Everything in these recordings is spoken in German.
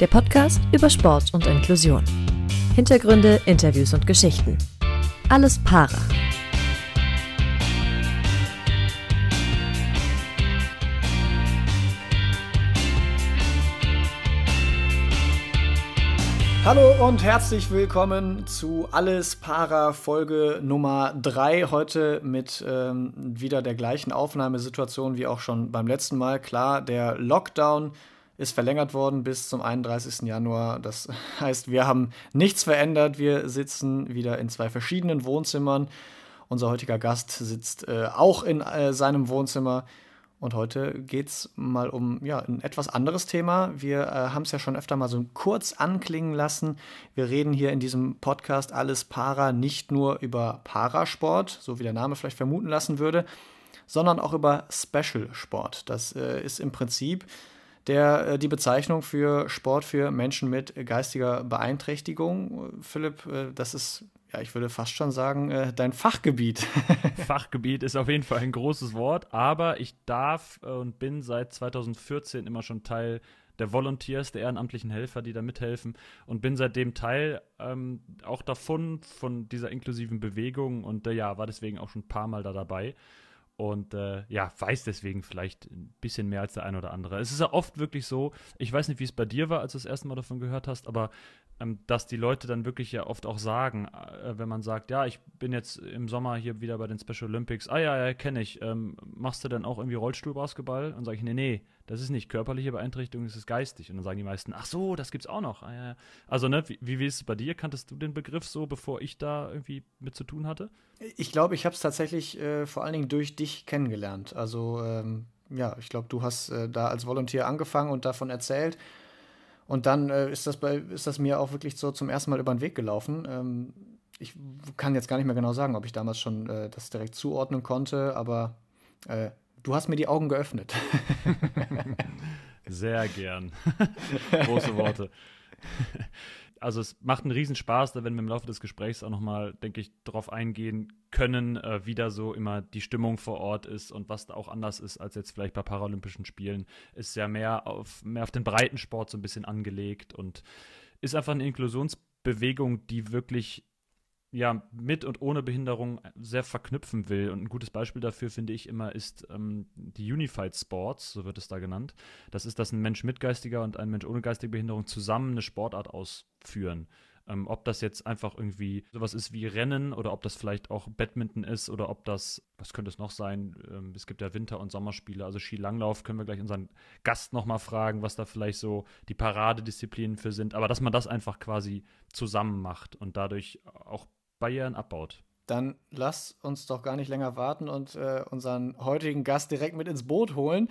der Podcast über Sport und Inklusion. Hintergründe, Interviews und Geschichten. Alles Para. Hallo und herzlich willkommen zu Alles Para Folge Nummer 3. Heute mit ähm, wieder der gleichen Aufnahmesituation wie auch schon beim letzten Mal. Klar, der Lockdown ist verlängert worden bis zum 31. Januar. Das heißt, wir haben nichts verändert. Wir sitzen wieder in zwei verschiedenen Wohnzimmern. Unser heutiger Gast sitzt äh, auch in äh, seinem Wohnzimmer. Und heute geht es mal um ja, ein etwas anderes Thema. Wir äh, haben es ja schon öfter mal so kurz anklingen lassen. Wir reden hier in diesem Podcast Alles Para nicht nur über Parasport, so wie der Name vielleicht vermuten lassen würde, sondern auch über Special Sport. Das äh, ist im Prinzip der, äh, die Bezeichnung für Sport für Menschen mit geistiger Beeinträchtigung. Philipp, äh, das ist ja, ich würde fast schon sagen, äh, dein Fachgebiet. Fachgebiet ist auf jeden Fall ein großes Wort, aber ich darf und bin seit 2014 immer schon Teil der Volunteers, der ehrenamtlichen Helfer, die da mithelfen und bin seitdem Teil ähm, auch davon, von dieser inklusiven Bewegung und äh, ja, war deswegen auch schon ein paar Mal da dabei und äh, ja, weiß deswegen vielleicht ein bisschen mehr als der eine oder andere. Es ist ja oft wirklich so, ich weiß nicht, wie es bei dir war, als du das erste Mal davon gehört hast, aber dass die Leute dann wirklich ja oft auch sagen, äh, wenn man sagt, ja, ich bin jetzt im Sommer hier wieder bei den Special Olympics, ah ja, ja, kenne ich, ähm, machst du dann auch irgendwie Rollstuhlbasketball? Und sage ich, nee, nee, das ist nicht körperliche Beeinträchtigung, das ist geistig. Und dann sagen die meisten, ach so, das gibt's auch noch. Ah, ja. Also, ne, wie, wie ist es bei dir? Kanntest du den Begriff so, bevor ich da irgendwie mit zu tun hatte? Ich glaube, ich habe es tatsächlich äh, vor allen Dingen durch dich kennengelernt. Also, ähm, ja, ich glaube, du hast äh, da als Volontär angefangen und davon erzählt. Und dann äh, ist, das bei, ist das mir auch wirklich so zum ersten Mal über den Weg gelaufen. Ähm, ich kann jetzt gar nicht mehr genau sagen, ob ich damals schon äh, das direkt zuordnen konnte, aber äh, du hast mir die Augen geöffnet. Sehr gern. Große Worte also es macht einen Riesenspaß, da werden wir im Laufe des Gesprächs auch nochmal, denke ich, darauf eingehen können, äh, wie da so immer die Stimmung vor Ort ist und was da auch anders ist als jetzt vielleicht bei Paralympischen Spielen. Ist ja mehr auf, mehr auf den Breitensport so ein bisschen angelegt und ist einfach eine Inklusionsbewegung, die wirklich ja, mit und ohne Behinderung sehr verknüpfen will. Und ein gutes Beispiel dafür, finde ich immer, ist ähm, die Unified Sports, so wird es da genannt. Das ist, dass ein Mensch mit geistiger und ein Mensch ohne geistige Behinderung zusammen eine Sportart ausführen. Ähm, ob das jetzt einfach irgendwie sowas ist wie Rennen oder ob das vielleicht auch Badminton ist oder ob das, was könnte es noch sein? Ähm, es gibt ja Winter- und Sommerspiele, also Skilanglauf können wir gleich unseren Gast nochmal fragen, was da vielleicht so die Paradedisziplinen für sind. Aber dass man das einfach quasi zusammen macht und dadurch auch Barrieren abbaut. Dann lass uns doch gar nicht länger warten und äh, unseren heutigen Gast direkt mit ins Boot holen.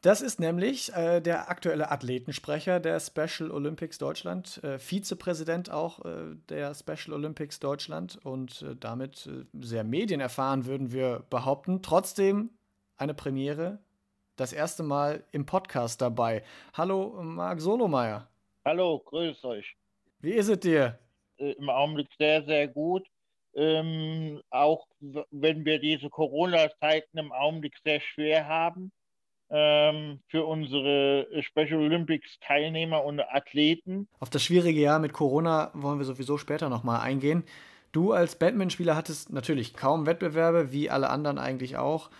Das ist nämlich äh, der aktuelle Athletensprecher der Special Olympics Deutschland, äh, Vizepräsident auch äh, der Special Olympics Deutschland und äh, damit äh, sehr medienerfahren, würden wir behaupten. Trotzdem eine Premiere, das erste Mal im Podcast dabei. Hallo, Marc Solomeyer. Hallo, grüß euch. Wie ist es dir? Äh, im Augenblick sehr, sehr gut. Ähm, auch wenn wir diese Corona-Zeiten im Augenblick sehr schwer haben ähm, für unsere Special Olympics-Teilnehmer und Athleten. Auf das schwierige Jahr mit Corona wollen wir sowieso später nochmal eingehen. Du als Badminton-Spieler hattest natürlich kaum Wettbewerbe, wie alle anderen eigentlich auch.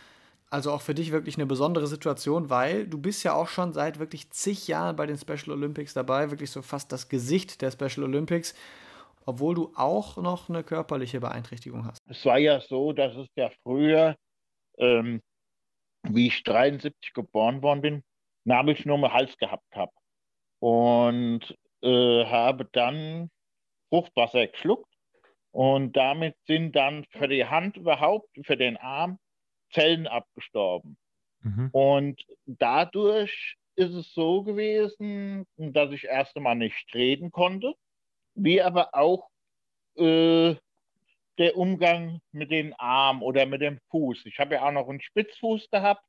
Also auch für dich wirklich eine besondere Situation, weil du bist ja auch schon seit wirklich zig Jahren bei den Special Olympics dabei, wirklich so fast das Gesicht der Special Olympics obwohl du auch noch eine körperliche Beeinträchtigung hast. Es war ja so, dass es ja früher, ähm, wie ich 73 geboren worden bin, Nabelschnur Hals gehabt habe. Und äh, habe dann Fruchtwasser geschluckt. Und damit sind dann für die Hand überhaupt, für den Arm, Zellen abgestorben. Mhm. Und dadurch ist es so gewesen, dass ich erst einmal nicht reden konnte wie aber auch äh, der Umgang mit den Armen oder mit dem Fuß. Ich habe ja auch noch einen Spitzfuß gehabt,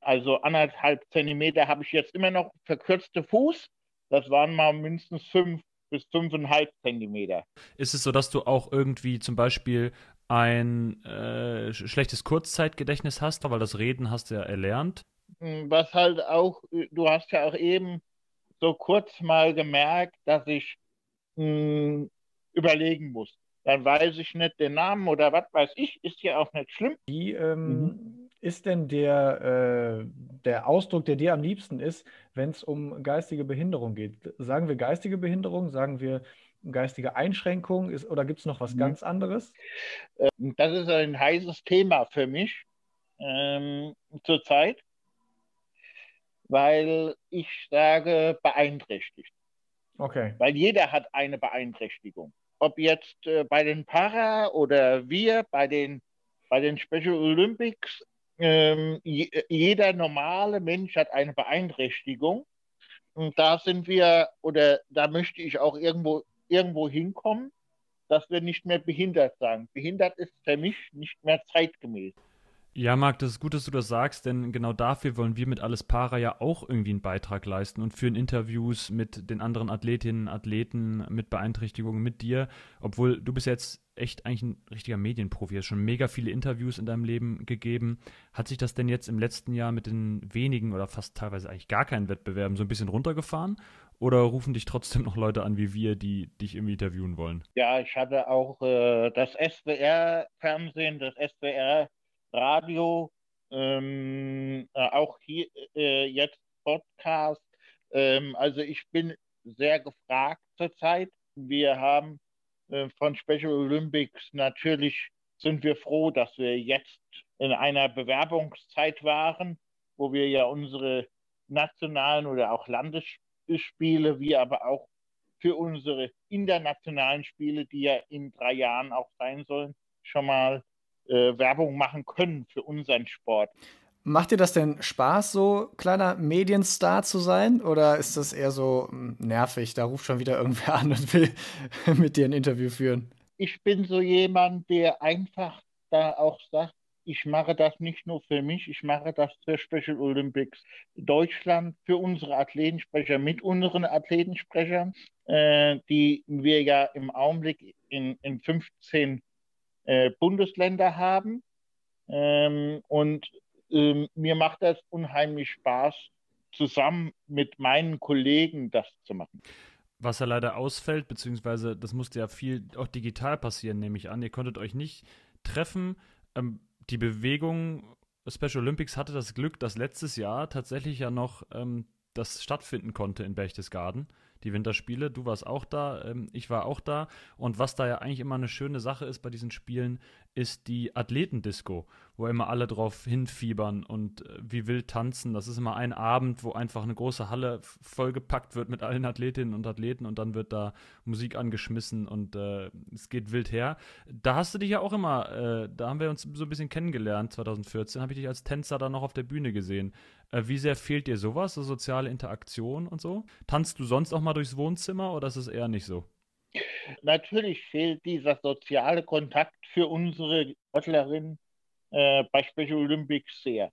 also anderthalb Zentimeter habe ich jetzt immer noch verkürzte Fuß. Das waren mal mindestens fünf bis fünfeinhalb Zentimeter. Ist es so, dass du auch irgendwie zum Beispiel ein äh, schlechtes Kurzzeitgedächtnis hast, weil das Reden hast du ja erlernt? Hm, was halt auch, du hast ja auch eben so kurz mal gemerkt, dass ich mh, hm, überlegen muss. Dann weiß ich nicht den Namen oder was weiß ich, ist ja auch nicht schlimm. Wie ähm, mhm. ist denn der, äh, der Ausdruck, der dir am liebsten ist, wenn es um geistige Behinderung geht? Sagen wir geistige Behinderung, sagen wir geistige Einschränkung ist, oder gibt es noch was mhm. ganz anderes? Ähm, das ist ein heißes Thema für mich ähm, zurzeit, weil ich sage beeinträchtigt. Okay. Weil jeder hat eine Beeinträchtigung. Ob jetzt äh, bei den Para oder wir bei den, bei den Special Olympics, ähm, jeder normale Mensch hat eine Beeinträchtigung. Und da sind wir, oder da möchte ich auch irgendwo irgendwo hinkommen, dass wir nicht mehr behindert sagen. Behindert ist für mich nicht mehr zeitgemäß. Ja, Marc, das ist gut, dass du das sagst, denn genau dafür wollen wir mit Alles Para ja auch irgendwie einen Beitrag leisten und führen Interviews mit den anderen Athletinnen, Athleten mit Beeinträchtigungen mit dir, obwohl du bist jetzt echt eigentlich ein richtiger Medienprofi, hast schon mega viele Interviews in deinem Leben gegeben. Hat sich das denn jetzt im letzten Jahr mit den wenigen oder fast teilweise eigentlich gar keinen Wettbewerben so ein bisschen runtergefahren? Oder rufen dich trotzdem noch Leute an wie wir, die dich irgendwie interviewen wollen? Ja, ich hatte auch äh, das SWR-Fernsehen, das SWR-Radio, ähm, äh, auch hier äh, jetzt Podcast. Ähm, also ich bin sehr gefragt zurzeit. Wir haben äh, von Special Olympics natürlich sind wir froh, dass wir jetzt in einer Bewerbungszeit waren, wo wir ja unsere nationalen oder auch Landesspiele Spiele, wie aber auch für unsere internationalen Spiele, die ja in drei Jahren auch sein sollen, schon mal äh, Werbung machen können für unseren Sport. Macht dir das denn Spaß, so kleiner Medienstar zu sein? Oder ist das eher so hm, nervig? Da ruft schon wieder irgendwer an und will mit dir ein Interview führen. Ich bin so jemand, der einfach da auch sagt, ich mache das nicht nur für mich, ich mache das für Special Olympics Deutschland, für unsere Athletensprecher, mit unseren Athletensprechern, äh, die wir ja im Augenblick in, in 15 äh, Bundesländer haben. Ähm, und ähm, mir macht das unheimlich Spaß, zusammen mit meinen Kollegen das zu machen. Was ja leider ausfällt, beziehungsweise das musste ja viel auch digital passieren, nehme ich an. Ihr konntet euch nicht treffen. Ähm, die Bewegung Special Olympics hatte das Glück, dass letztes Jahr tatsächlich ja noch ähm, das stattfinden konnte in Berchtesgaden die Winterspiele. Du warst auch da, ähm, ich war auch da. Und was da ja eigentlich immer eine schöne Sache ist bei diesen Spielen, ist die Athletendisco, wo immer alle drauf hinfiebern und äh, wie wild tanzen. Das ist immer ein Abend, wo einfach eine große Halle vollgepackt wird mit allen Athletinnen und Athleten und dann wird da Musik angeschmissen und äh, es geht wild her. Da hast du dich ja auch immer, äh, da haben wir uns so ein bisschen kennengelernt, 2014, habe ich dich als Tänzer da noch auf der Bühne gesehen. Äh, wie sehr fehlt dir sowas, so soziale Interaktion und so? Tanzt du sonst auch mal durchs Wohnzimmer oder ist es eher nicht so? Natürlich fehlt dieser soziale Kontakt für unsere Sportlerinnen äh, bei Special Olympics sehr,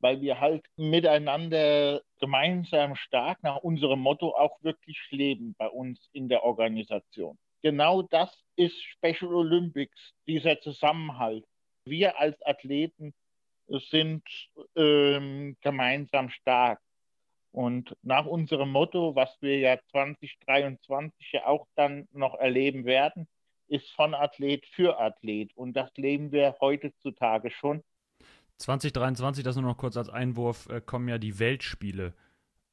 weil wir halt miteinander gemeinsam stark nach unserem Motto auch wirklich leben bei uns in der Organisation. Genau das ist Special Olympics, dieser Zusammenhalt. Wir als Athleten sind ähm, gemeinsam stark. Und nach unserem Motto, was wir ja 2023 ja auch dann noch erleben werden, ist von Athlet für Athlet. Und das leben wir heutzutage schon. 2023, das nur noch kurz als Einwurf, äh, kommen ja die Weltspiele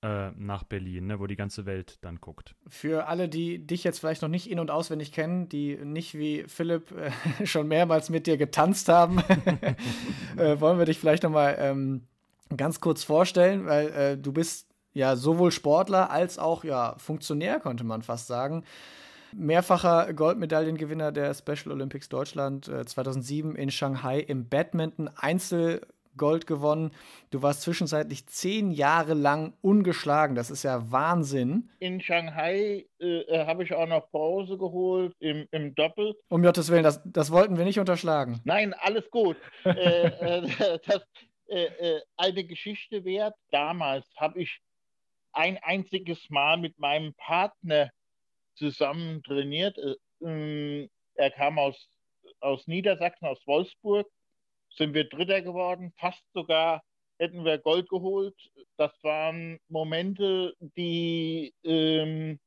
äh, nach Berlin, ne, wo die ganze Welt dann guckt. Für alle, die dich jetzt vielleicht noch nicht in- und auswendig kennen, die nicht wie Philipp äh, schon mehrmals mit dir getanzt haben, äh, wollen wir dich vielleicht noch mal ähm, ganz kurz vorstellen, weil äh, du bist ja sowohl Sportler als auch ja Funktionär, konnte man fast sagen. Mehrfacher Goldmedaillengewinner der Special Olympics Deutschland 2007 äh, in Shanghai im Badminton Einzel Gold gewonnen. Du warst zwischenzeitlich zehn Jahre lang ungeschlagen. Das ist ja Wahnsinn. In Shanghai äh, äh habe ich auch noch Pause geholt im, im Doppel. Um Gottes Willen, das, das wollten wir nicht unterschlagen. Nein, alles gut. äh, äh, das äh, eine Geschichte wert. Damals habe ich ein einziges Mal mit meinem Partner zusammen trainiert. Ähm, er kam aus, aus Niedersachsen, aus Wolfsburg sind wir Dritter geworden, fast sogar hätten wir Gold geholt. Das waren Momente, die ähm,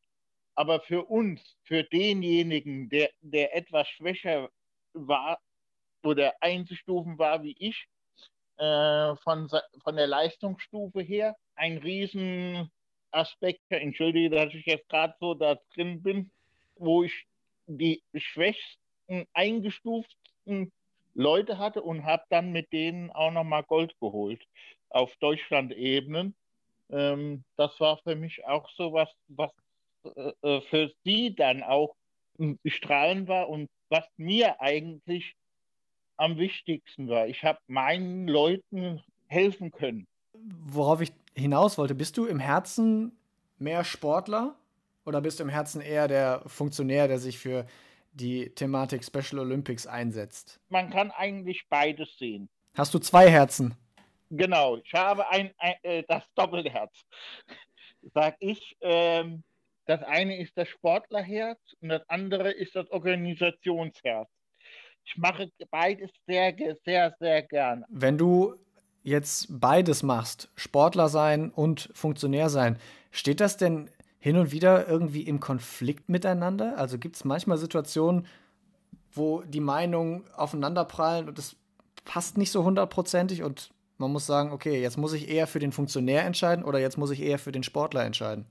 aber für uns, für denjenigen, der, der etwas schwächer war oder einzustufen war wie ich, äh, von, von der Leistungsstufe her, ein Riesenaspekt, entschuldige, dass ich jetzt gerade so da drin bin, wo ich die schwächsten, eingestuften Leute hatte und habe dann mit denen auch nochmal Gold geholt auf Deutschland-Ebenen. Ähm, das war für mich auch so was, was äh, äh für sie dann auch strahlend war und was mir eigentlich am wichtigsten war. Ich habe meinen Leuten helfen können. Worauf ich hinaus wollte, bist du im Herzen mehr Sportler oder bist du im Herzen eher der Funktionär, der sich für die Thematik Special Olympics einsetzt? Man kann eigentlich beides sehen. Hast du zwei Herzen? Genau, ich habe ein, ein äh, das Doppelherz. Sag ich, ähm, das eine ist das Sportlerherz und das andere ist das Organisationsherz. Ich mache beides sehr, sehr, sehr gern. Wenn du jetzt beides machst, Sportler sein und Funktionär sein, steht das denn hin und wieder irgendwie im Konflikt miteinander? Also gibt es manchmal Situationen, wo die Meinungen aufeinanderprallen und es passt nicht so hundertprozentig und man muss sagen, okay, jetzt muss ich eher für den Funktionär entscheiden oder jetzt muss ich eher für den Sportler entscheiden?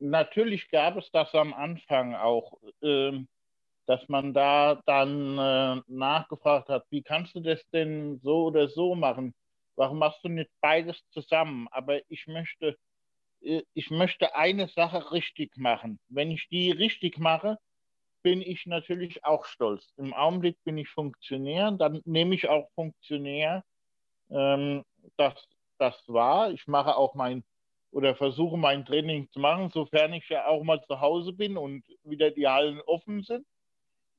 Natürlich gab es das am Anfang auch, äh, dass man da dann äh, nachgefragt hat, wie kannst du das denn so oder so machen? Warum machst du nicht beides zusammen? Aber ich möchte äh, ich möchte eine Sache richtig machen. Wenn ich die richtig mache, bin ich natürlich auch stolz. Im Augenblick bin ich Funktionär, dann nehme ich auch Funktionär. Ähm, das, das war. Ich mache auch mein oder versuche mein Training zu machen, sofern ich ja auch mal zu Hause bin und wieder die Hallen offen sind.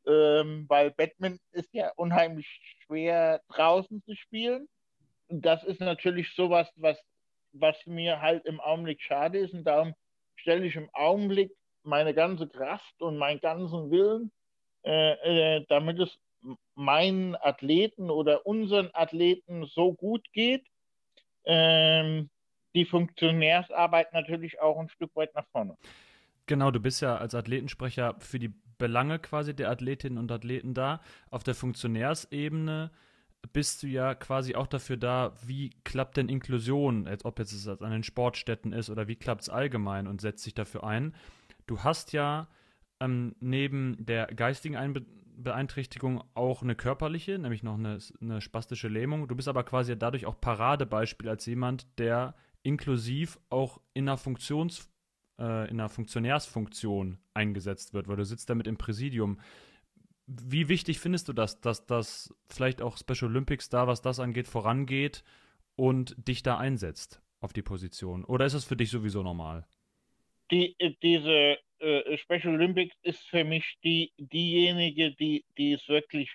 Ähm, weil Batman ist ja unheimlich schwer draußen zu spielen. Das ist natürlich sowas, was was mir halt im Augenblick schade ist. Und darum stelle ich im Augenblick meine ganze Kraft und meinen ganzen Willen, äh, äh, damit es meinen Athleten oder unseren Athleten so gut geht, äh, die Funktionärsarbeit natürlich auch ein Stück weit nach vorne. Genau, du bist ja als Athletensprecher für die Belange quasi der Athletinnen und Athleten da. Auf der Funktionärsebene bist du ja quasi auch dafür da, wie klappt denn Inklusion, als ob jetzt es an den Sportstätten ist oder wie klappt es allgemein und setzt sich dafür ein. Du hast ja ähm, neben der geistigen Einbe Beeinträchtigung auch eine körperliche, nämlich noch eine, eine spastische Lähmung. Du bist aber quasi dadurch auch Paradebeispiel als jemand, der inklusiv auch in einer Funktions äh, in einer Funktionärsfunktion eingesetzt wird, weil du sitzt damit im Präsidium. Wie wichtig findest du das, dass das vielleicht auch Special Olympics da, was das angeht, vorangeht und dich da einsetzt auf die Position? Oder ist es für dich sowieso normal? Die, diese äh, Special Olympics ist für mich die, diejenige, die, die es wirklich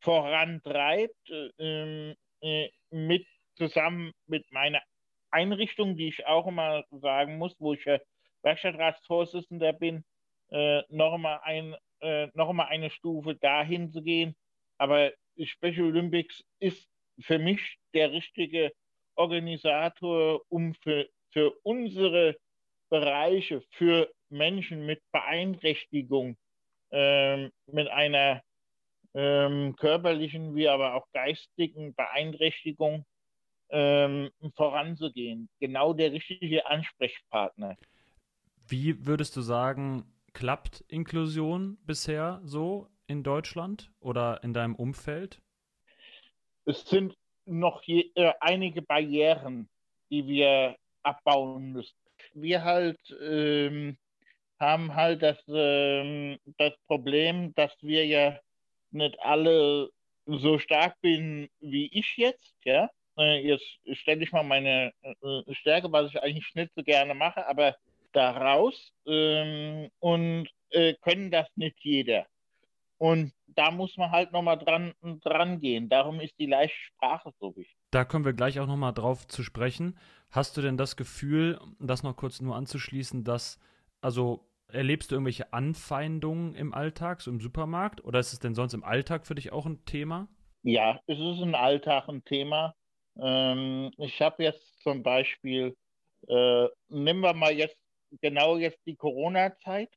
vorantreibt, äh, äh, mit, zusammen mit meiner Einrichtung, die ich auch immer sagen muss, wo ich ja Werkstattratsvorsitzender bin, äh, nochmal ein äh, noch mal eine Stufe dahin zu gehen. Aber Special Olympics ist für mich der richtige Organisator, um für, für unsere Bereiche, für Menschen mit Beeinträchtigung, ähm, mit einer ähm, körperlichen wie aber auch geistigen Beeinträchtigung ähm, voranzugehen. Genau der richtige Ansprechpartner. Wie würdest du sagen, klappt Inklusion bisher so in Deutschland oder in deinem Umfeld? Es sind noch je, äh, einige Barrieren, die wir abbauen müssen. Wir halt ähm, haben halt das, ähm, das Problem, dass wir ja nicht alle so stark bin wie ich jetzt, ja. Äh, jetzt stelle ich mal meine äh, Stärke, was ich eigentlich nicht so gerne mache, aber daraus ähm, und äh, können das nicht jeder. Und da muss man halt nochmal dran, dran gehen. Darum ist die leichte Sprache so wichtig. Da kommen wir gleich auch nochmal drauf zu sprechen. Hast du denn das Gefühl, das noch kurz nur anzuschließen, dass, also erlebst du irgendwelche Anfeindungen im Alltag, so im Supermarkt? Oder ist es denn sonst im Alltag für dich auch ein Thema? Ja, es ist im Alltag ein Thema. Ähm, ich habe jetzt zum Beispiel, äh, nehmen wir mal jetzt genau jetzt die Corona-Zeit,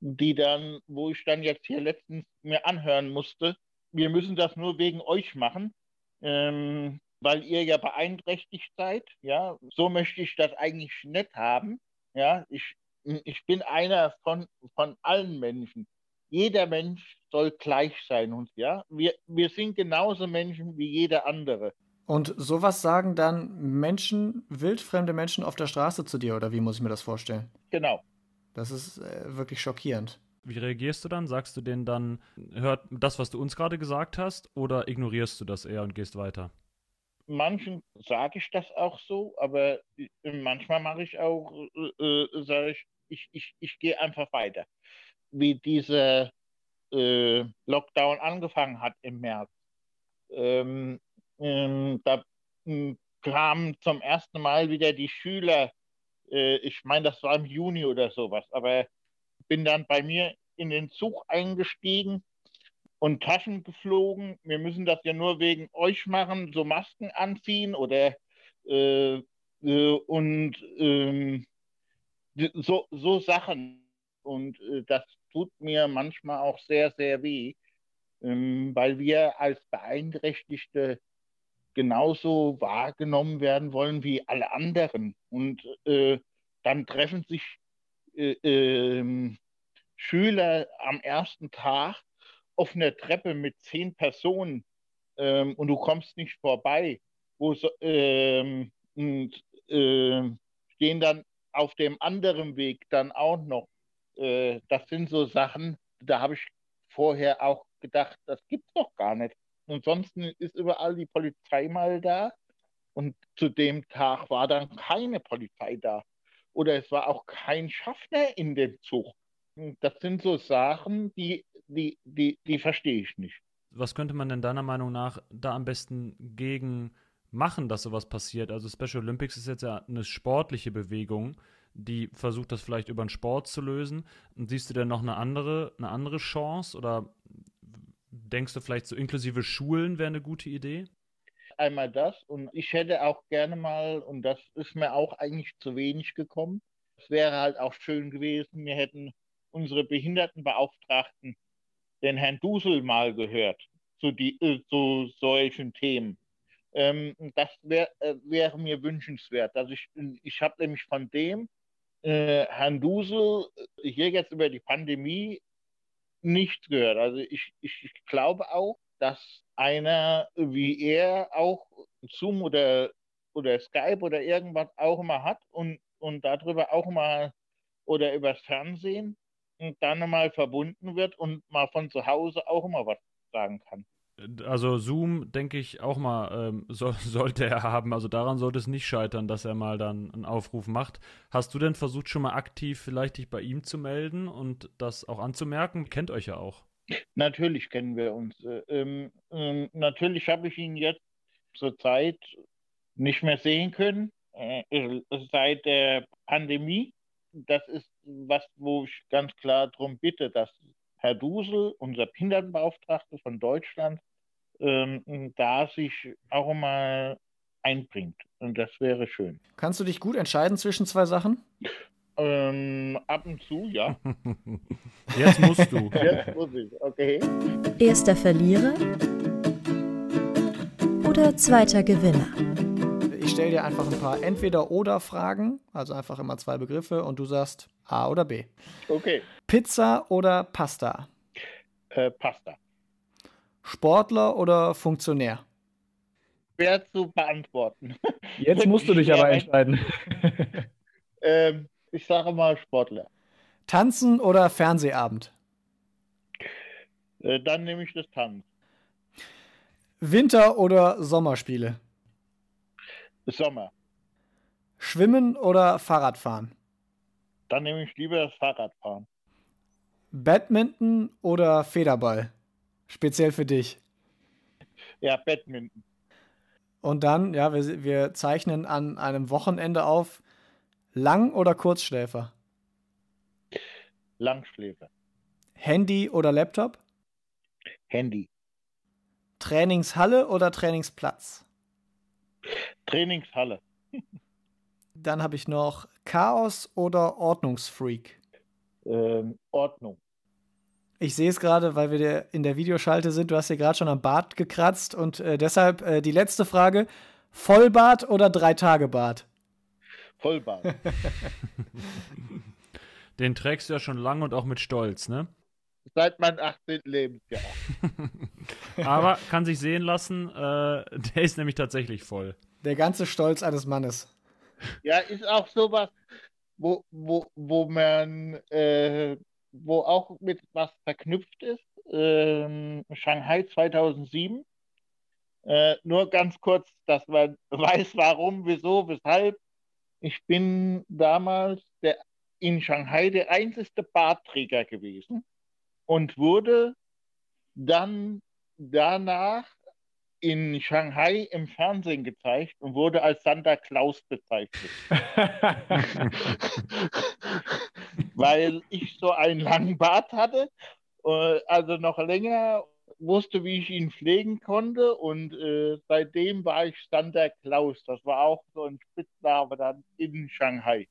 die dann, wo ich dann jetzt hier letztens mir anhören musste, wir müssen das nur wegen euch machen, ähm, weil ihr ja beeinträchtigt seid. Ja, so möchte ich das eigentlich nicht haben. Ja, ich, ich bin einer von, von allen Menschen. Jeder Mensch soll gleich sein und ja, wir, wir sind genauso Menschen wie jeder andere. Und sowas sagen dann Menschen, wildfremde Menschen auf der Straße zu dir, oder wie muss ich mir das vorstellen? Genau. Das ist äh, wirklich schockierend. Wie reagierst du dann? Sagst du denen dann, hört das, was du uns gerade gesagt hast, oder ignorierst du das eher und gehst weiter? Manchen sage ich das auch so, aber manchmal mache ich auch, äh, äh sage ich, ich, ich, ich gehe einfach weiter. Wie dieser äh, Lockdown angefangen hat im März. Ähm, ähm, da ähm, kamen zum ersten Mal wieder die Schüler, äh, ich meine, das war im Juni oder sowas, aber bin dann bei mir in den Zug eingestiegen und Taschen geflogen. Wir müssen das ja nur wegen euch machen, so Masken anziehen oder äh, äh, und ähm, so, so Sachen. Und äh, das tut mir manchmal auch sehr, sehr weh, ähm, weil wir als Beeinträchtigte genauso wahrgenommen werden wollen wie alle anderen. Und äh, dann treffen sich äh, äh, Schüler am ersten Tag auf einer Treppe mit zehn Personen ähm, und du kommst nicht vorbei, wo ähm, und äh, stehen dann auf dem anderen Weg dann auch noch. Äh, das sind so Sachen, da habe ich vorher auch gedacht, das gibt es doch gar nicht. Ansonsten ist überall die Polizei mal da und zu dem Tag war dann keine Polizei da oder es war auch kein Schaffner in dem Zug. Das sind so Sachen, die, die, die, die verstehe ich nicht. Was könnte man denn deiner Meinung nach da am besten gegen machen, dass sowas passiert? Also Special Olympics ist jetzt ja eine sportliche Bewegung, die versucht, das vielleicht über den Sport zu lösen. Und siehst du denn noch eine andere, eine andere Chance oder denkst du vielleicht so inklusive Schulen wäre eine gute Idee? einmal das und ich hätte auch gerne mal, und das ist mir auch eigentlich zu wenig gekommen, es wäre halt auch schön gewesen, wir hätten unsere Behindertenbeauftragten, den Herrn Dusel mal gehört zu, die, äh, zu solchen Themen. Ähm, das wär, äh, wäre mir wünschenswert. Also ich, ich habe nämlich von dem äh, Herrn Dusel hier jetzt über die Pandemie nichts gehört. Also ich, ich, glaube auch, dass einer wie er auch Zoom oder, oder Skype oder irgendwas auch immer hat und, und darüber auch mal oder übers Fernsehen und dann mal verbunden wird und mal von zu Hause auch immer was sagen kann. Also Zoom, denke ich, auch mal ähm, so, sollte er haben. Also daran sollte es nicht scheitern, dass er mal dann einen Aufruf macht. Hast du denn versucht, schon mal aktiv vielleicht dich bei ihm zu melden und das auch anzumerken? Kennt euch ja auch. Natürlich kennen wir uns. Äh, ähm, ähm, natürlich habe ich ihn jetzt zur Zeit nicht mehr sehen können, äh, äh, seit der Pandemie. Das ist was, wo ich ganz klar darum bitte, dass Herr Dusel, unser Behindertenbeauftragter von Deutschland, ähm, da sich auch mal einbringt. Und das wäre schön. Kannst du dich gut entscheiden zwischen zwei Sachen? Ähm, ab und zu, ja. Jetzt musst du. Jetzt muss ich, okay. Erster Verlierer oder zweiter Gewinner? Ich stelle dir einfach ein paar Entweder-Oder-Fragen, also einfach immer zwei Begriffe und du sagst A oder B. Okay. Pizza oder Pasta? Äh, Pasta. Sportler oder Funktionär? Schwer zu beantworten. Jetzt musst du dich aber entscheiden. ähm, ich sage mal Sportler. Tanzen oder Fernsehabend? Äh, dann nehme ich das Tanzen. Winter- oder Sommerspiele? Sommer. Schwimmen oder Fahrradfahren? Dann nehme ich lieber das Fahrradfahren. Badminton oder Federball? Speziell für dich. Ja, Badminton. Und dann, ja, wir, wir zeichnen an einem Wochenende auf. Lang- oder Kurzschläfer? Langschläfer. Handy oder Laptop? Handy. Trainingshalle oder Trainingsplatz? Trainingshalle. Dann habe ich noch Chaos oder Ordnungsfreak. Ähm, Ordnung. Ich sehe es gerade, weil wir in der Videoschalte sind. Du hast dir gerade schon am Bart gekratzt und äh, deshalb äh, die letzte Frage: Vollbart oder Drei-Tage-Bart? Vollbart. Den trägst du ja schon lange und auch mit Stolz, ne? Seit meinem 18. Lebensjahr. Aber kann sich sehen lassen, äh, der ist nämlich tatsächlich voll. Der ganze Stolz eines Mannes. Ja, ist auch sowas, wo, wo, wo man, äh, wo auch mit was verknüpft ist. Ähm, Shanghai 2007. Äh, nur ganz kurz, dass man weiß, warum, wieso, weshalb. Ich bin damals der, in Shanghai der einzige Bartträger gewesen und wurde dann danach in Shanghai im Fernsehen gezeigt und wurde als Santa Claus bezeichnet. Weil ich so einen langen Bart hatte, äh, also noch länger wusste, wie ich ihn pflegen konnte und äh, seitdem war ich Santa Claus. Das war auch so ein Spitzname dann in Shanghai.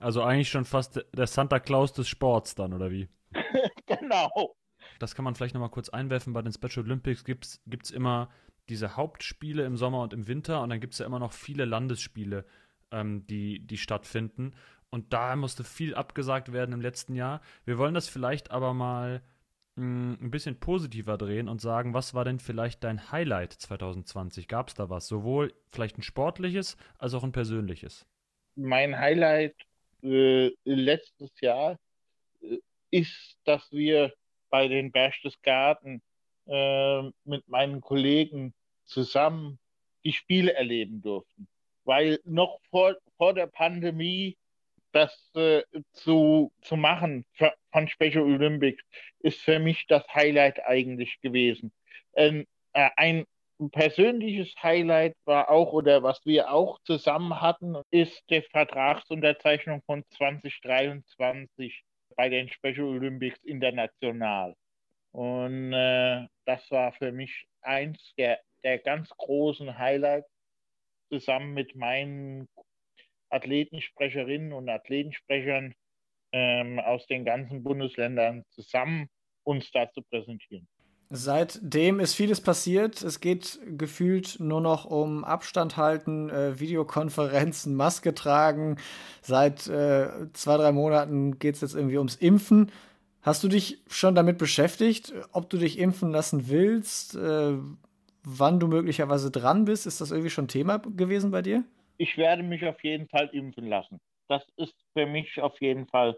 Also eigentlich schon fast der Santa Claus des Sports dann, oder wie? genau. Das kann man vielleicht nochmal kurz einwerfen. Bei den Special Olympics gibt es immer diese Hauptspiele im Sommer und im Winter und dann gibt es ja immer noch viele Landesspiele, ähm, die, die stattfinden. Und da musste viel abgesagt werden im letzten Jahr. Wir wollen das vielleicht aber mal mh, mm, ein bisschen positiver drehen und sagen, was war denn vielleicht dein Highlight 2020? Gab es da was? Sowohl vielleicht ein sportliches als auch ein persönliches? Mein Highlight äh, letztes Jahr äh, ist, dass wir bei den Berchtesgaden äh, mit meinen Kollegen zusammen die Spiele erleben durften. Weil noch vor, vor der Pandemie das äh, zu, zu machen von Special Olympics ist für mich das Highlight eigentlich gewesen. Ähm, äh, ein persönliches Highlight war auch, oder was wir auch zusammen hatten, ist die Vertragsunterzeichnung von 2023 bei den Special Olympics international. Und äh, das war für mich eins der, der ganz großen Highlights, zusammen mit meinen Athletensprecherinnen und Athletensprechern ähm, aus den ganzen Bundesländern zusammen uns da zu präsentieren. Seitdem ist vieles passiert. Es geht gefühlt nur noch um Abstand halten, äh, Videokonferenzen, Maske tragen. Seit äh, zwei, drei Monaten geht es jetzt irgendwie ums Impfen. Hast du dich schon damit beschäftigt, ob du dich impfen lassen willst, äh, wann du möglicherweise dran bist? Ist das irgendwie schon Thema gewesen bei dir? Ich werde mich auf jeden Fall impfen lassen. Das ist für mich auf jeden Fall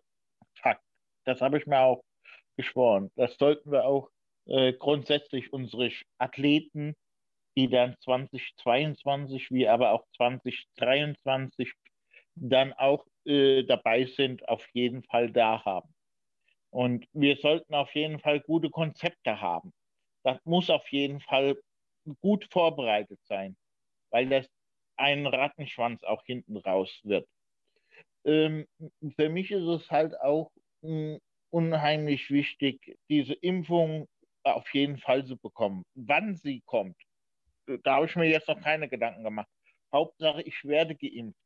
Fakt. Das habe ich mir auch geschworen. Das sollten wir auch äh, grundsätzlich unsere Athleten, die dann 2022 wie aber auch 2023 dann auch äh, dabei sind, auf jeden Fall da haben. Und wir sollten auf jeden Fall gute Konzepte haben. Das muss auf jeden Fall gut vorbereitet sein, weil das ein Rattenschwanz auch hinten raus wird. Ähm, für mich ist es halt auch mh, hm, unheimlich wichtig, diese Impfung auf jeden Fall zu bekommen. Wann sie kommt, da habe ich mir jetzt noch keine Gedanken gemacht. Hauptsache, ich werde geimpft.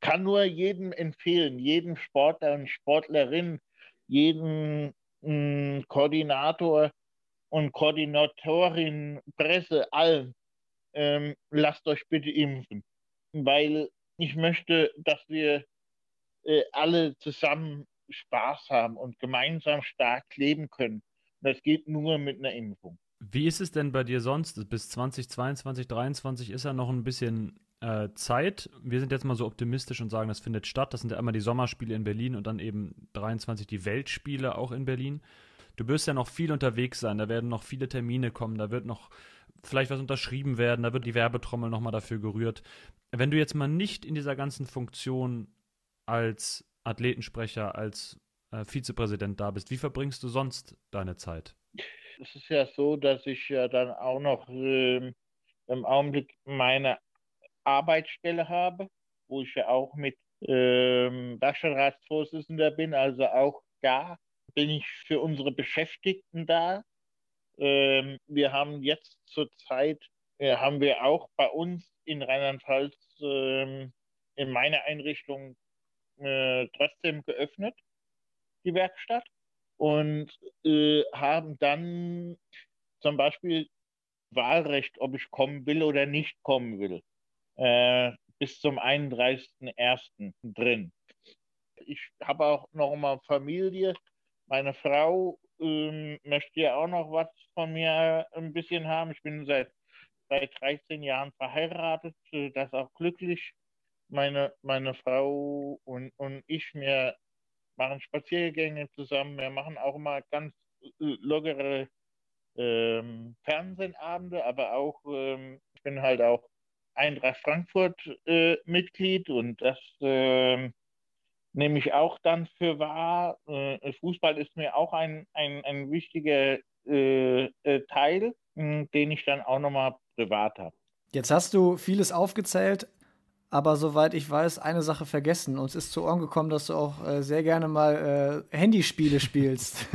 Kann nur jedem empfehlen, jedem Sportler und Sportlerin, jedem mh, hm, Koordinator und Koordinatorin, Presse, allen, ähm, lasst euch bitte impfen. Weil ich möchte, dass wir äh, alle zusammen Spaß haben und gemeinsam stark leben können. Das geht nur mit einer Impfung. Wie ist es denn bei dir sonst? Bis 2022, 2023 ist ja noch ein bisschen äh, Zeit. Wir sind jetzt mal so optimistisch und sagen, das findet statt. Das sind ja einmal die Sommerspiele in Berlin und dann eben 23 die Weltspiele auch in Berlin. Du wirst ja noch viel unterwegs sein, da werden noch viele Termine kommen, da wird noch vielleicht was unterschrieben werden, da wird die Werbetrommel nochmal dafür gerührt. Wenn du jetzt mal nicht in dieser ganzen Funktion als Athletensprecher, als äh, Vizepräsident da bist. Wie verbringst du sonst deine Zeit? Es ist ja so, dass ich ja dann auch noch äh, im Augenblick meine Arbeitsstelle habe, wo ich ja auch mit ähm, Werkstattratsvorsitzender bin, also auch da bin ich für unsere Beschäftigten da. Ähm, wir haben jetzt zurzeit, äh, haben wir auch bei uns in Rheinland-Pfalz äh, in meiner Einrichtung äh, trotzdem geöffnet, die Werkstatt, und äh, haben dann zum Beispiel Wahlrecht, ob ich kommen will oder nicht kommen will, äh, bis zum 31.01. drin. Ich habe auch noch mal Familie. Meine Frau ähm, möchte ja auch noch was von mir ein bisschen haben. Ich bin seit, seit 13 Jahren verheiratet, äh, das auch glücklich. Meine, meine Frau und, und ich, wir machen Spaziergänge zusammen. Wir machen auch mal ganz äh, lockere ähm, Fernsehabende, aber auch, ähm, ich bin halt auch Eintracht Frankfurt äh, Mitglied und das äh, nehme ich auch dann für wahr. Äh, Fußball ist mir auch ein, ein, ein wichtiger äh, äh, Teil, den ich dann auch nochmal privat habe. Jetzt hast du vieles aufgezählt, aber soweit ich weiß, eine Sache vergessen. Uns ist zu Ohren gekommen, dass du auch äh, sehr gerne mal äh, Handyspiele spielst.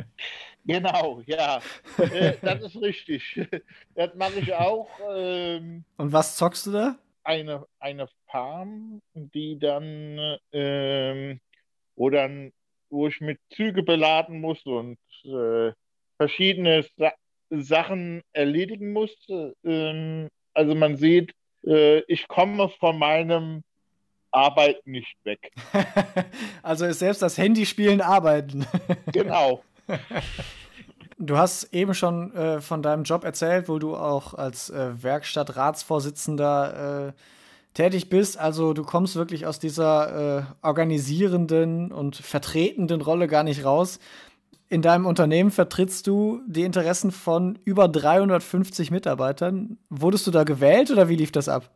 genau, ja. äh, das ist richtig. Das mache ich auch. Ähm, Und was zockst du da? Eine, eine Farm, die dann, ähm, wo dann, wo ich mit Züge beladen muss und äh, verschiedene Sa Sachen erledigen muss. Ähm, also man sieht, äh, ich komme von meinem Arbeiten nicht weg. also ist selbst das Handyspielen Arbeiten. genau. Du hast eben schon äh, von deinem Job erzählt, wo du auch als äh, Werkstattratsvorsitzender äh, tätig bist. Also du kommst wirklich aus dieser äh, organisierenden und vertretenden Rolle gar nicht raus. In deinem Unternehmen vertrittst du die Interessen von über 350 Mitarbeitern. Wurdest du da gewählt oder wie lief das ab?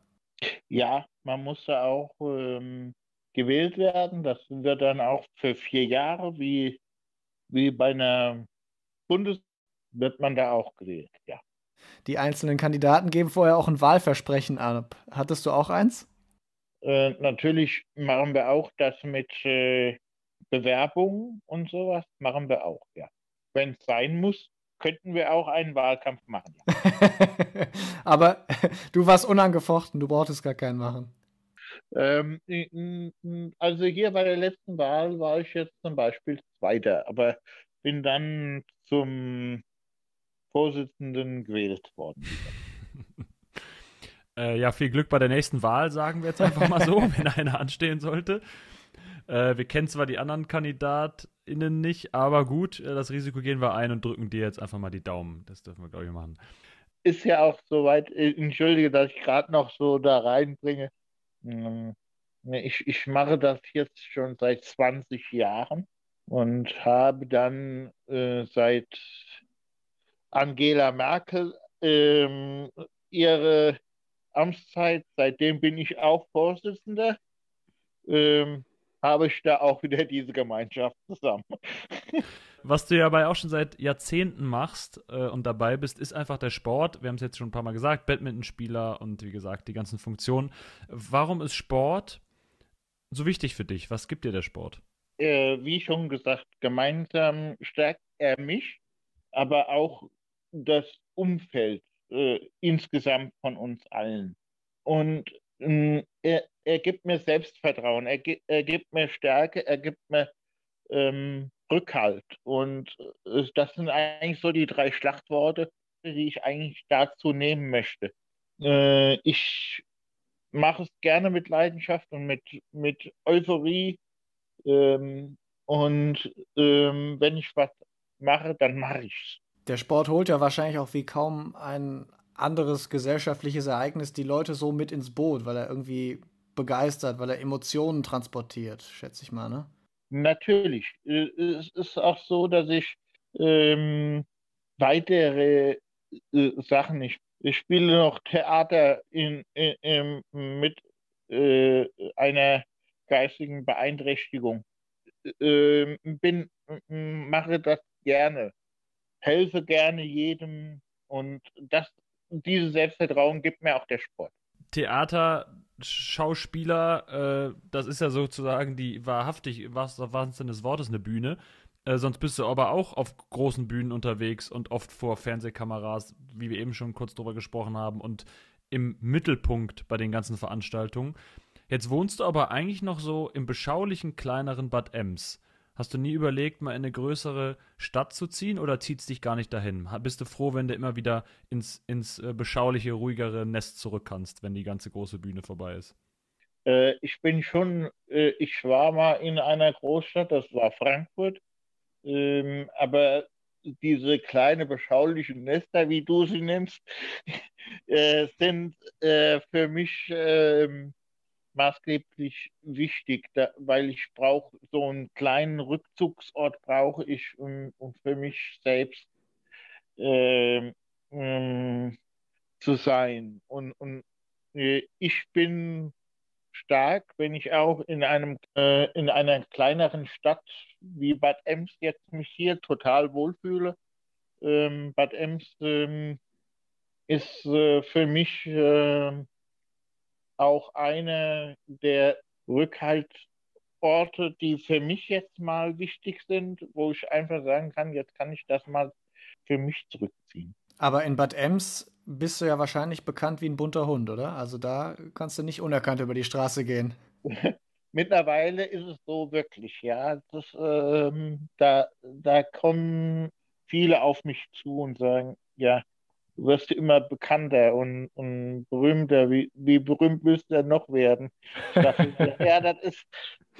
Ja, man musste auch ähm, gewählt werden. Das wird dann auch für vier Jahre, wie, wie bei einer Bundes wird man da auch gewählt, ja. Die einzelnen Kandidaten geben vorher auch ein Wahlversprechen ab. Hattest du auch eins? Äh, natürlich machen wir auch das mit äh, Bewerbungen und sowas machen wir auch, ja. Wenn es sein muss, könnten wir auch einen Wahlkampf machen. Ja. Aber du warst unangefochten, du brauchtest gar keinen machen. Ähm, also hier bei der letzten Wahl war ich jetzt zum Beispiel Zweiter, aber bin dann zum Vorsitzenden gewählt worden. äh, ja, viel Glück bei der nächsten Wahl, sagen wir jetzt einfach mal so, wenn eine anstehen sollte. Äh, wir kennen zwar die anderen KandidatInnen nicht, aber gut, äh, das Risiko gehen wir ein und drücken dir jetzt einfach mal die Daumen. Das dürfen wir, glaube ich, machen. Ist ja auch soweit, äh, entschuldige, dass ich gerade noch so da reinbringe. Hm, ich, ich mache das jetzt schon seit 20 Jahren und habe dann äh, seit Angela Merkel ähm, ihre Amtszeit, seitdem bin ich auch Vorsitzender. Ähm, habe ich da auch wieder diese Gemeinschaft zusammen. Was du ja dabei auch schon seit Jahrzehnten machst äh, und dabei bist, ist einfach der Sport. Wir haben es jetzt schon ein paar Mal gesagt, Badmintonspieler und wie gesagt, die ganzen Funktionen. Warum ist Sport so wichtig für dich? Was gibt dir der Sport? Äh, wie schon gesagt, gemeinsam stärkt er mich, aber auch das Umfeld äh, insgesamt von uns allen. Und äh, er, er gibt mir Selbstvertrauen, er, er gibt mir Stärke, er gibt mir ähm, Rückhalt. Und äh, das sind eigentlich so die drei Schlachtworte, die ich eigentlich dazu nehmen möchte. Äh, ich mache es gerne mit Leidenschaft und mit, mit Euphorie. Ähm, und ähm, wenn ich was mache, dann mache ich es. Der Sport holt ja wahrscheinlich auch wie kaum ein anderes gesellschaftliches Ereignis die Leute so mit ins Boot, weil er irgendwie begeistert, weil er Emotionen transportiert, schätze ich mal, ne? Natürlich. Äh, es ist auch so, dass ich ähm, weitere äh, Sachen, ich, ich spiele noch Theater in, in, in mit äh, einer geistigen Beeinträchtigung. Äh, bin, mache das gerne, helfe gerne jedem und das, dieses Selbstvertrauen gibt mir auch der Sport. Theater, Schauspieler, äh, das ist ja sozusagen die wahrhaftig, was Wahnsinn des Wortes, eine Bühne. Äh, sonst bist du aber auch auf großen Bühnen unterwegs und oft vor Fernsehkameras, wie wir eben schon kurz drüber gesprochen haben. Und im Mittelpunkt bei den ganzen Veranstaltungen. Jetzt wohnst du aber eigentlich noch so im beschaulichen kleineren Bad Ems. Hast du nie überlegt, mal in eine größere Stadt zu ziehen oder zieht es dich gar nicht dahin? Bist du froh, wenn du immer wieder ins, ins äh, beschauliche, ruhigere Nest zurück kannst, wenn die ganze große Bühne vorbei ist? Äh, ich bin schon, äh, ich war mal in einer Großstadt, das war Frankfurt, ähm, aber diese kleine beschaulichen Nester, wie du sie nennst, äh, sind äh, für mich ähm, maßgeblich wichtig, da, weil ich brauche so einen kleinen Rückzugsort brauche ich um, um für mich selbst äh, ähm, zu sein. Und, und äh, ich bin stark, wenn ich auch in einem äh, in einer kleineren Stadt wie Bad Ems jetzt mich hier total wohlfühle. Ähm, Bad Ems ähm, ist äh, für mich äh, auch eine der Rückhaltsorte, die für mich jetzt mal wichtig sind, wo ich einfach sagen kann, jetzt kann ich das mal für mich zurückziehen. Aber in Bad Ems bist du ja wahrscheinlich bekannt wie ein bunter Hund, oder? Also da kannst du nicht unerkannt über die Straße gehen. Mittlerweile ist es so wirklich, ja. Das, ähm, da, da kommen viele auf mich zu und sagen, ja, du wirst immer bekannter und, und berühmter. Wie, wie berühmt willst du denn noch werden? Dachte, ja, das ist,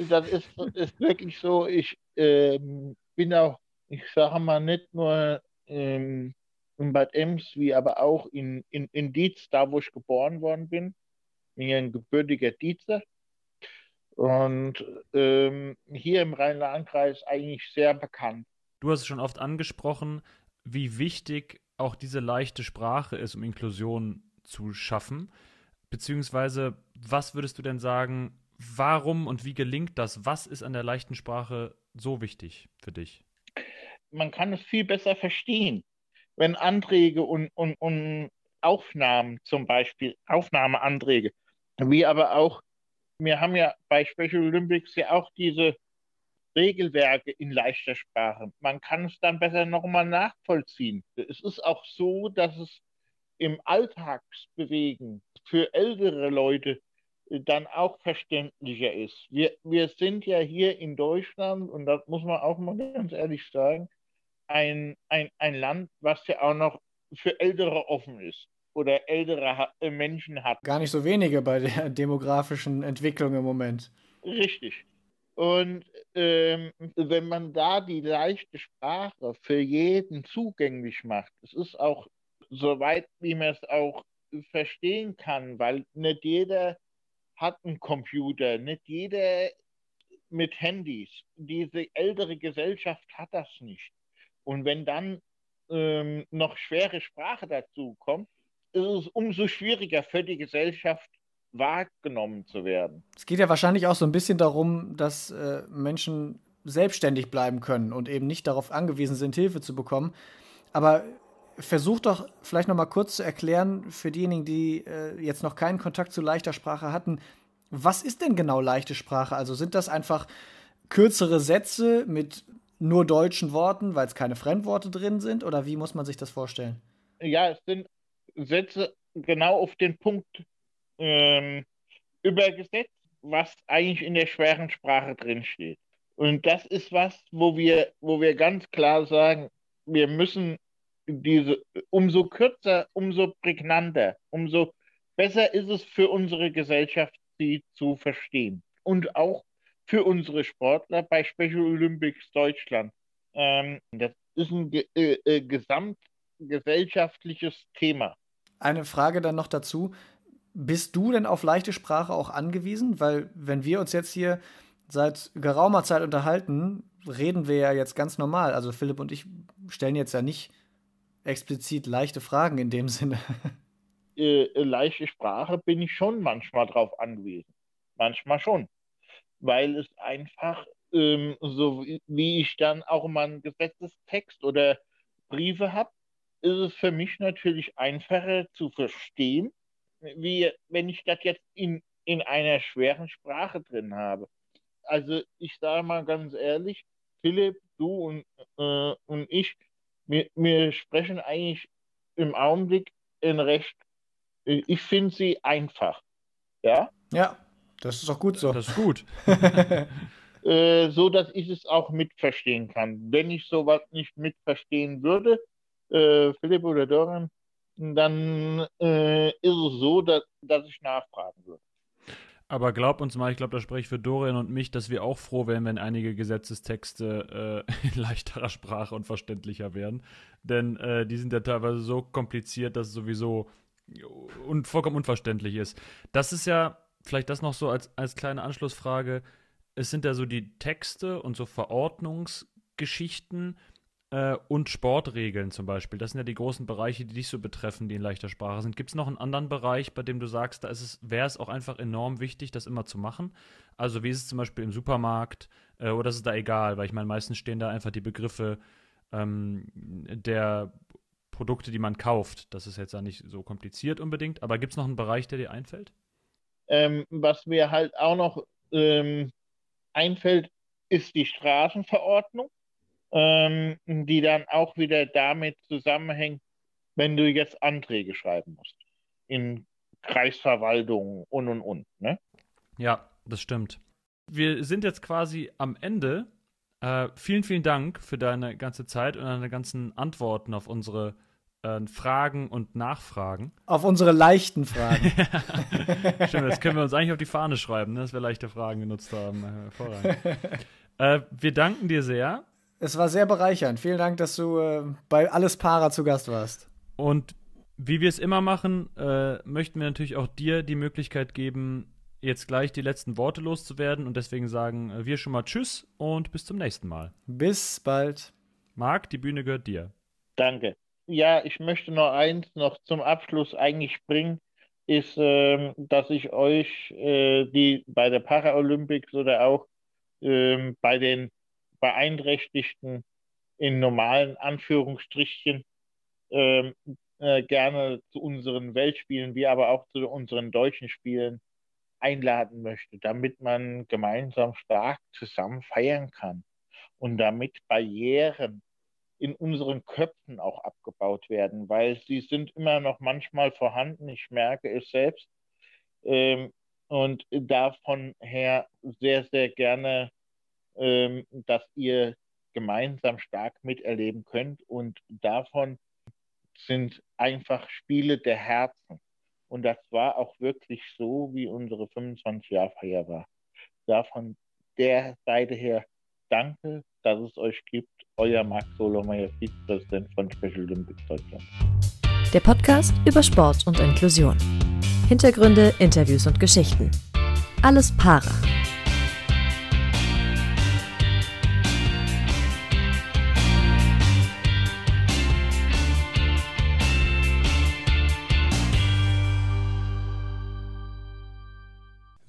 das ist, ist wirklich so. Ich ähm, bin auch, ich sage mal, nicht nur ähm, in Bad Ems, wie aber auch in, in, in Dietz, da wo ich geboren worden bin. Ich bin ein gebürtiger Dietzer. Und ähm, hier im Rhein-Lahn-Kreis eigentlich sehr bekannt. Du hast es schon oft angesprochen, wie wichtig auch diese leichte Sprache ist, um Inklusion zu schaffen. Beziehungsweise, was würdest du denn sagen, warum und wie gelingt das? Was ist an der leichten Sprache so wichtig für dich? Man kann es viel besser verstehen wenn Anträge und, und, und Aufnahmen zum Beispiel, Aufnahmeanträge, wie aber auch, wir haben ja bei Special Olympics ja auch diese Regelwerke in leichter Sprache. Man kann es dann besser nochmal nachvollziehen. Es ist auch so, dass es im Alltagsbewegen für ältere Leute dann auch verständlicher ist. Wir, wir sind ja hier in Deutschland, und das muss man auch mal ganz ehrlich sagen, ein, ein, ein Land, was ja auch noch für Ältere offen ist oder ältere äh, Menschen hat. Gar nicht so wenige bei der demografischen Entwicklung im Moment. Richtig. Und ähm, wenn man da die leichte Sprache für jeden zugänglich macht, es ist auch so weit, wie man es auch verstehen kann, weil nicht jeder hat einen Computer, nicht jeder mit Handys. Diese ältere Gesellschaft hat das nicht. Und wenn dann ähm, noch schwere Sprache dazu kommt, ist es umso schwieriger für die Gesellschaft wahrgenommen zu werden. Es geht ja wahrscheinlich auch so ein bisschen darum, dass äh, Menschen selbstständig bleiben können und eben nicht darauf angewiesen sind, Hilfe zu bekommen. Aber versuch doch vielleicht noch mal kurz zu erklären für diejenigen, die äh, jetzt noch keinen Kontakt zu leichter Sprache hatten, was ist denn genau leichte Sprache? Also sind das einfach kürzere Sätze mit nur deutschen Worten, weil es keine Fremdworte drin sind? Oder wie muss man sich das vorstellen? Ja, es sind Sätze genau auf den Punkt ähm, übergesetzt, was eigentlich in der schweren Sprache drin steht. Und das ist was, wo wir, wo wir ganz klar sagen, wir müssen diese, umso kürzer, umso prägnanter, umso besser ist es für unsere Gesellschaft, sie zu verstehen. Und auch für unsere Sportler bei Special Olympics Deutschland. Ähm, das ist ein ge äh, äh, gesamtgesellschaftliches Thema. Eine Frage dann noch dazu. Bist du denn auf leichte Sprache auch angewiesen? Weil wenn wir uns jetzt hier seit geraumer Zeit unterhalten, reden wir ja jetzt ganz normal. Also Philipp und ich stellen jetzt ja nicht explizit leichte Fragen in dem Sinne. Äh, äh leichte Sprache bin ich schon manchmal drauf angewiesen. Manchmal schon weil es einfach, ähm, so wie ich dann auch mal einen Gesetzestext oder Briefe habe, ist es für mich natürlich einfacher zu verstehen, wie wenn ich das jetzt in, in einer schweren Sprache drin habe. Also ich sage mal ganz ehrlich, Philipp, du und, äh, und ich, wir, wir sprechen eigentlich im Augenblick ein recht ich finde sie einfach. Ja? Ja, das ist auch gut so. Das ist gut. äh, so dass ich es auch mitverstehen kann. Wenn ich sowas nicht mitverstehen würde, äh, Philipp oder Dorian, dann äh, ist es so, dass, dass ich nachfragen würde. Aber glaub uns mal, ich glaube, da spreche ich für Dorian und mich, dass wir auch froh wären, wenn einige Gesetzestexte äh, in leichterer Sprache und verständlicher wären. Denn äh, die sind ja teilweise so kompliziert, dass es sowieso un vollkommen unverständlich ist. Das ist ja vielleicht das noch so als, als kleine Anschlussfrage. Es sind ja so die Texte und so Verordnungsgeschichten, äh, und Sportregeln zum Beispiel. Das sind ja die großen Bereiche, die dich so betreffen, die in leichter Sprache sind. Gibt es noch einen anderen Bereich, bei dem du sagst, da wäre es auch einfach enorm wichtig, das immer zu machen? Also wie ist es zum Beispiel im Supermarkt äh, oder ist es da egal? Weil ich meine, meistens stehen da einfach die Begriffe ähm, der Produkte, die man kauft. Das ist jetzt ja nicht so kompliziert unbedingt, aber gibt es noch einen Bereich, der dir einfällt? Ähm, was mir halt auch noch ähm, einfällt, ist die Straßenverordnung ähm, die dann auch wieder damit zusammenhängt, wenn du jetzt Anträge schreiben musst. In Kreisverwaltungen und und und. Ne? Ja, das stimmt. Wir sind jetzt quasi am Ende. Äh, vielen, vielen Dank für deine ganze Zeit und deine ganzen Antworten auf unsere äh, Fragen und Nachfragen. Auf unsere leichten Fragen. Stimmt, das können wir uns eigentlich auf die Fahne schreiben, ne, dass wir leichte Fragen genutzt haben. Äh, wir danken dir sehr es war sehr bereichernd. Vielen Dank, dass du äh, bei Alles Para zu Gast warst. Und wie wir es immer machen, äh, möchten wir natürlich auch dir die Möglichkeit geben, jetzt gleich die letzten Worte loszuwerden. Und deswegen sagen wir schon mal Tschüss und bis zum nächsten Mal. Bis bald. Marc, die Bühne gehört dir. Danke. Ja, ich möchte noch eins noch zum Abschluss eigentlich bringen, ist, äh, dass ich euch, äh, die bei der Paralympics oder auch ähm, bei den Beeinträchtigten in normalen Anführungsstrichen ähm, äh, gerne zu unseren Weltspielen, wie aber auch zu unseren deutschen Spielen einladen möchte, damit man gemeinsam stark zusammen feiern kann und damit Barrieren in unseren Köpfen auch abgebaut werden, weil sie sind immer noch manchmal vorhanden. Ich merke es selbst. Ähm, und davon her sehr, sehr gerne ähm, dass ihr gemeinsam stark miterleben könnt. Und davon sind einfach Spiele der Herzen. Und das war auch wirklich so, wie unsere 25-Jahr-Feier war. Davon der Seite her danke, dass es euch gibt. Euer Max Solomeyer, Vizepräsident von Special Olympics Deutschland. Der Podcast über Sport und Inklusion. Hintergründe, Interviews und Geschichten. Alles Para.